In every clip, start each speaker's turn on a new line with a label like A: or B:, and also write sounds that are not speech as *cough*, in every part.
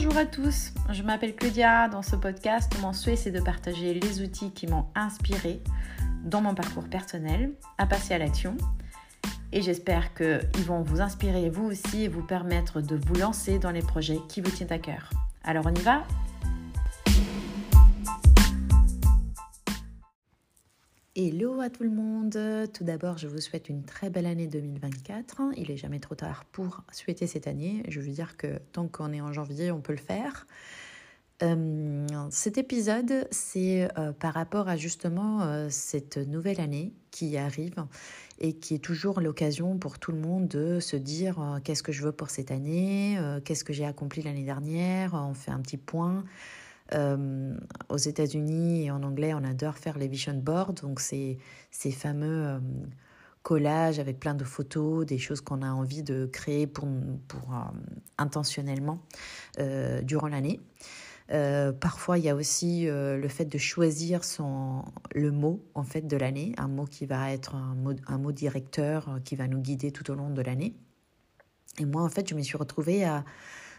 A: Bonjour à tous, je m'appelle Claudia. Dans ce podcast, mon souhait c'est de partager les outils qui m'ont inspiré dans mon parcours personnel à passer à l'action. Et j'espère qu'ils vont vous inspirer vous aussi et vous permettre de vous lancer dans les projets qui vous tiennent à cœur. Alors on y va? Hello à tout le monde. Tout d'abord, je vous souhaite une très belle année 2024. Il est jamais trop tard pour souhaiter cette année. Je veux dire que tant qu'on est en janvier, on peut le faire. Euh, cet épisode, c'est euh, par rapport à justement euh, cette nouvelle année qui arrive et qui est toujours l'occasion pour tout le monde de se dire qu'est-ce que je veux pour cette année, qu'est-ce que j'ai accompli l'année dernière, on fait un petit point. Euh, aux États-Unis et en anglais, on adore faire les vision boards, donc c'est ces fameux euh, collages avec plein de photos, des choses qu'on a envie de créer pour, euh, intentionnellement durant l'année. parfois, il y a aussi le fait de choisir le mot en fait de l'année, un mot qui va être un mot, un mot directeur qui va nous guider tout au long de l'année. Et moi, en fait, je me suis retrouvée à,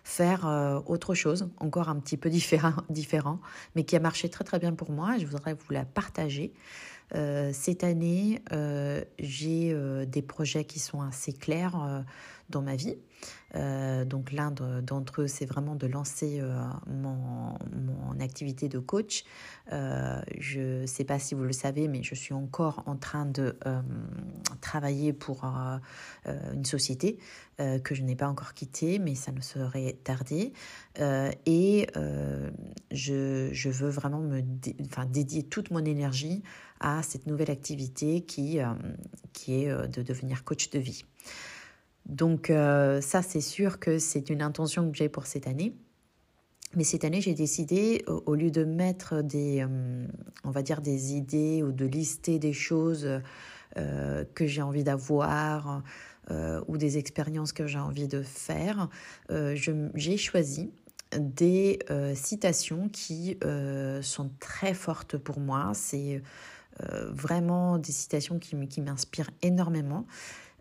A: faire euh, autre chose, encore un petit peu différent, *laughs* différent, mais qui a marché très très bien pour moi. Je voudrais vous la partager. Euh, cette année, euh, j'ai des projets qui sont assez clairs dans ma vie. Donc l'un d'entre eux, c'est vraiment de lancer mon, activité de coach. Euh, je ne sais pas si vous le savez, mais je suis encore en train de travailler pour une société que je n'ai pas encore quittée, mais ça ne serait tardé. et je, veux vraiment me enfin, dédier toute mon énergie à cette nouvelle activité qui, qui est de devenir coach de vie. Donc euh, ça, c'est sûr que c'est une intention que j'ai pour cette année. Mais cette année, j'ai décidé, au lieu de mettre des, euh, on va dire, des idées ou de lister des choses euh, que j'ai envie d'avoir ou des expériences que j'ai envie de faire, j'ai choisi des citations qui sont très fortes pour moi. C'est vraiment des citations qui m'inspirent énormément.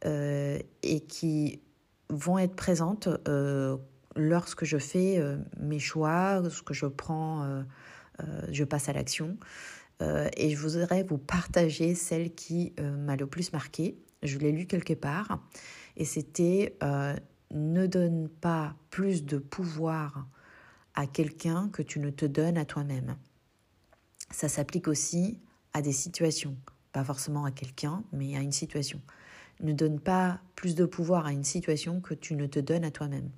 A: Euh, et qui vont être présentes euh, lorsque je fais euh, mes choix, lorsque je prends, je passe à l'action. et je voudrais vous partager celle qui m'a le plus marqué. Je l'ai lu quelque part et c'était ne donne pas plus de pouvoir à quelqu'un que tu ne te donnes à toi-même. Ça s'applique aussi à des situations, pas forcément à quelqu'un, mais à une situation. Ne donne pas plus de pouvoir à une situation que tu ne te donnes à toi-même.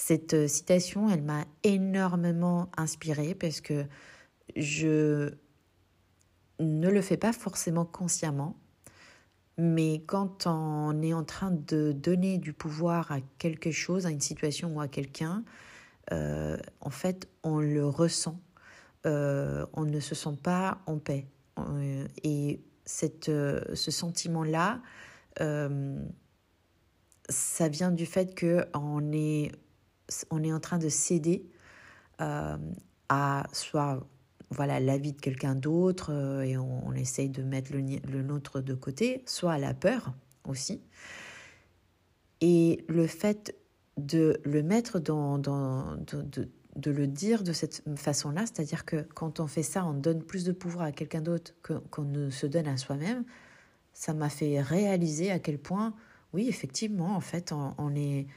A: Cette euh, citation, elle m'a énormément inspirée parce que je ne le fais pas forcément consciemment, mais quand on est en train de donner du pouvoir à quelque chose, à une situation ou à quelqu'un, euh, en fait, on le ressent. Euh, on ne se sent pas en paix. et cette, ce sentiment-là, ça vient du fait qu'on est, on est en train de céder euh, à soit voilà l'avis de quelqu'un d'autre euh, et on, essaye de mettre le, le, nôtre de côté, soit à la peur aussi. Et le fait de le mettre dans, dans de, de, de, le dire de cette façon-là, c'est-à-dire que quand on fait ça, on donne plus de pouvoir à quelqu'un d'autre qu'on ne se donne à soi-même, ça m'a fait réaliser à quel point, oui, effectivement, en fait, on, est,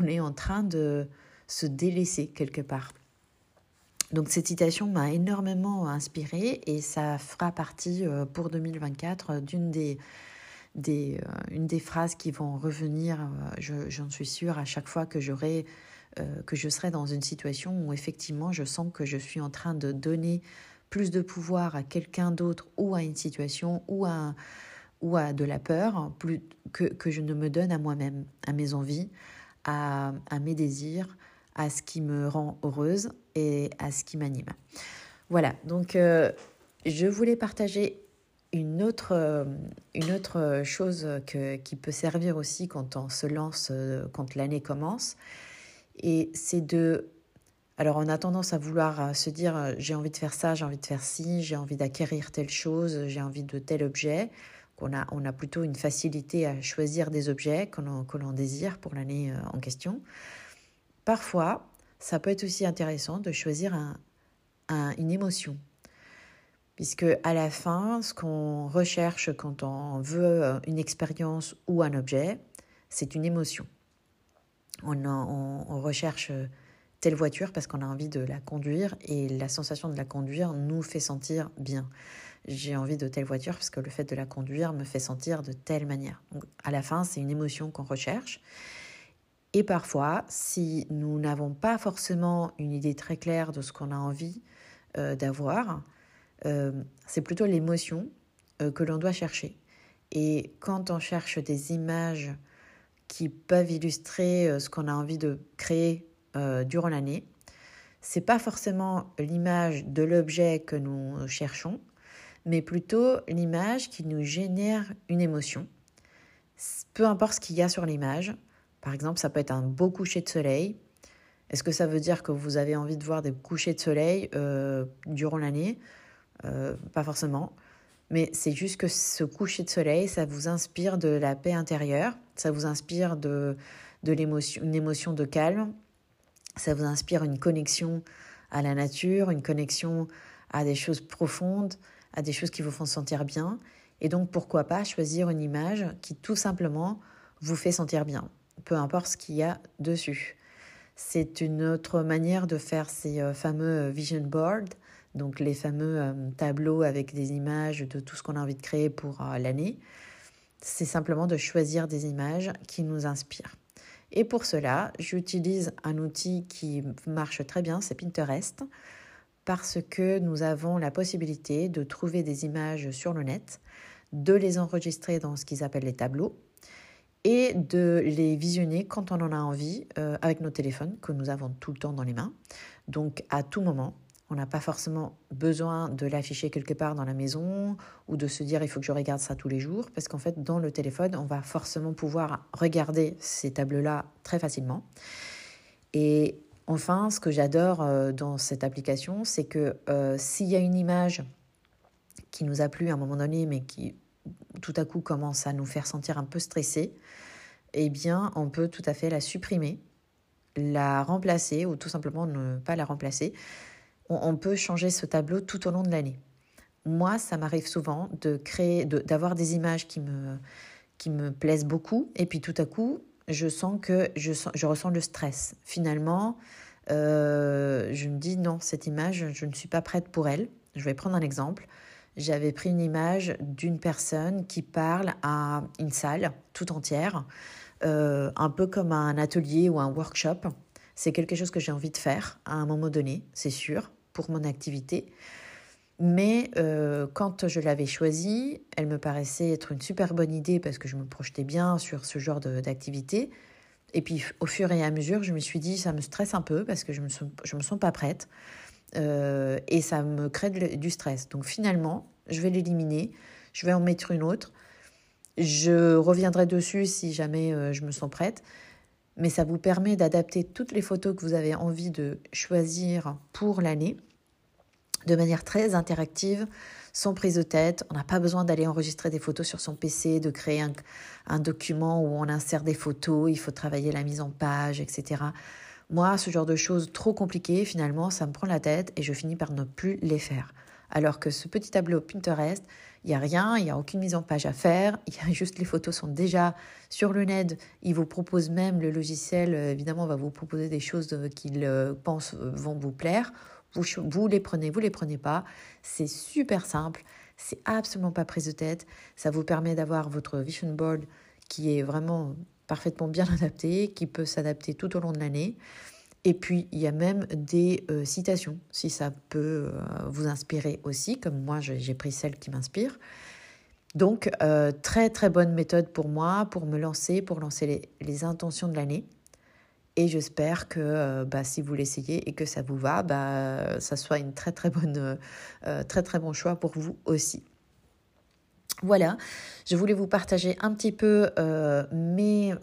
A: on est en train de se délaisser quelque part. Donc cette citation m'a énormément inspirée et ça fera partie euh, pour 2024 d'une des, des, euh, une des phrases qui vont revenir, euh, j'en suis sûre, à chaque fois que j'aurai que je serai dans une situation où effectivement je sens que je suis en train de donner plus de pouvoir à quelqu'un d'autre ou à une situation ou à, ou à de la peur plus que, que je ne me donne à moi-même, à mes envies, à, mes désirs, à ce qui me rend heureuse et à ce qui m'anime. Voilà, donc euh, je voulais partager une autre, euh, une autre chose que, qui peut servir aussi quand on se lance, euh, quand l'année commence, et c'est de alors on a tendance à vouloir se dire j'ai envie de faire ça, j'ai envie de faire ci, j'ai envie d'acquérir telle chose, j'ai envie de tel objet. On a, on a plutôt une facilité à choisir des objets que l'on désire pour l'année euh, en question. Parfois, ça peut être aussi intéressant de choisir une émotion. Puisque à la fin, ce qu'on recherche quand on veut euh, une expérience ou un objet, c'est une émotion. on recherche telle voiture parce qu'on a envie de la conduire et la sensation de la conduire nous fait sentir bien. J'ai envie de telle voiture parce que le fait de la conduire me fait sentir de telle manière. À la fin, c'est une émotion qu'on recherche. Et parfois, si nous n'avons pas forcément une idée très claire de ce qu'on a envie euh, d'avoir, euh, c'est plutôt l'émotion euh, que l'on doit chercher. Et quand on cherche des images qui peuvent illustrer ce qu'on a envie de créer euh, durant l'année. C'est pas forcément l'image de l'objet que nous cherchons, mais plutôt l'image qui nous génère une émotion. Peu importe ce qu'il y a sur l'image. Par exemple, ça peut être un beau coucher de soleil. Est-ce que ça veut dire que vous avez envie de voir des couchers de soleil euh, durant l'année? Euh, Pas forcément. Mais c'est juste que ce coucher de soleil, ça vous inspire de la paix intérieure, ça vous inspire de, l'émotion, une émotion de calme, ça vous inspire une connexion à la nature, une connexion à des choses profondes, à des choses qui vous font sentir bien. Et donc, pourquoi pas choisir une image qui tout simplement vous fait sentir bien, peu importe ce qu'il y a dessus. C'est une autre manière de faire ces euh, fameux euh, vision boards, donc les fameux euh, tableaux avec des images de tout ce qu'on a envie de créer pour l'année. C'est simplement de choisir des images qui nous inspirent. Et pour cela, j'utilise un outil qui marche très bien, c'est Pinterest, parce que nous avons la possibilité de trouver des images sur le net, de les enregistrer dans ce qu'ils appellent les tableaux et de les visionner quand on en a envie euh, avec nos téléphones que nous avons tout le temps dans les mains. Donc à tout moment, on n'a pas forcément besoin de l'afficher quelque part dans la maison ou de se dire il faut que je regarde ça tous les jours parce qu'en fait dans le téléphone on va forcément pouvoir regarder ces tableaux-là très facilement. Et enfin ce que j'adore euh, dans cette application c'est que euh, s'il y a une image qui nous a plu à un moment donné mais qui tout à coup commence à nous faire sentir un peu stressé, eh bien on peut tout à fait la supprimer, la remplacer ou tout simplement ne pas la remplacer on, peut changer ce tableau tout au long de l'année. Moi, ça m'arrive souvent de créer, d'avoir des images qui me, qui me plaisent beaucoup, et puis tout à coup, je sens que je, je ressens le stress. Finalement, euh, je me dis non, cette image, je ne suis pas prête pour elle. Je vais prendre un exemple. J'avais pris une image d'une personne qui parle à une salle tout entière, euh, un peu comme un atelier ou un workshop. C'est quelque chose que j'ai envie de faire à un moment donné, c'est sûr pour mon activité. Mais euh, quand je l'avais choisie, elle me paraissait être une super bonne idée parce que je me projetais bien sur ce genre d'activité. Et puis au fur et à mesure, je me suis dit, ça me stresse un peu parce que je ne me, sens, pas prête. Euh, et ça me crée du stress. Donc finalement, je vais l'éliminer, je vais en mettre une autre. Je reviendrai dessus si jamais euh, je me sens prête mais ça vous permet d'adapter toutes les photos que vous avez envie de choisir pour l'année de manière très interactive, sans prise de tête. On n'a pas besoin d'aller enregistrer des photos sur son PC, de créer un, document où on insère des photos, il faut travailler la mise en page, etc. Moi, ce genre de choses trop compliquées, finalement, ça me prend la tête et je finis par ne plus les faire. Alors que ce petit tableau Pinterest, il n'y a rien, il n'y a aucune mise en page à faire, *laughs* il y a juste les photos sont déjà sur le net. Il vous propose même, le logiciel, euh, évidemment, va vous proposer des choses euh, qu'il euh, pense vont vous plaire. Vous, les prenez, vous les prenez pas. C'est super simple, c'est absolument pas prise de tête. Ça vous permet d'avoir votre vision board qui est vraiment parfaitement bien *laughs* adapté, qui peut s'adapter tout au long de l'année. Et puis, il y a même des euh, citations, si ça peut euh, vous inspirer aussi, comme moi, j'ai pris celle qui m'inspire. Donc, euh, très, très bonne méthode pour moi, pour me lancer, pour lancer les, intentions de l'année. Et j'espère que bah, si vous l'essayez et que ça vous va, bah, ça soit une très, très bonne, très, très bon choix pour vous aussi. Voilà, je voulais vous partager un petit peu mes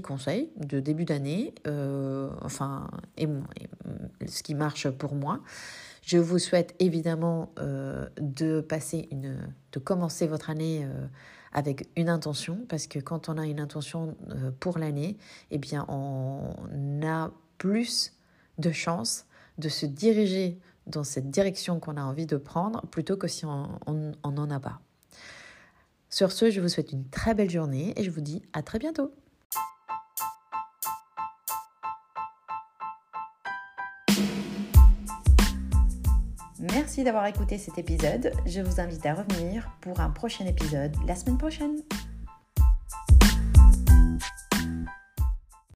A: conseils de début d'année, euh, enfin, et, ce qui marche pour moi. Je vous souhaite évidemment euh, de passer une, de commencer votre année euh, avec une intention, parce que quand on a une intention pour l'année, eh bien, on a plus de chances de se diriger dans cette direction qu'on a envie de prendre plutôt que si on n'en a pas. Sur ce, je vous souhaite une très belle journée et je vous dis à très bientôt. Merci d'avoir écouté cet épisode. Je vous invite à revenir pour un prochain épisode la semaine prochaine.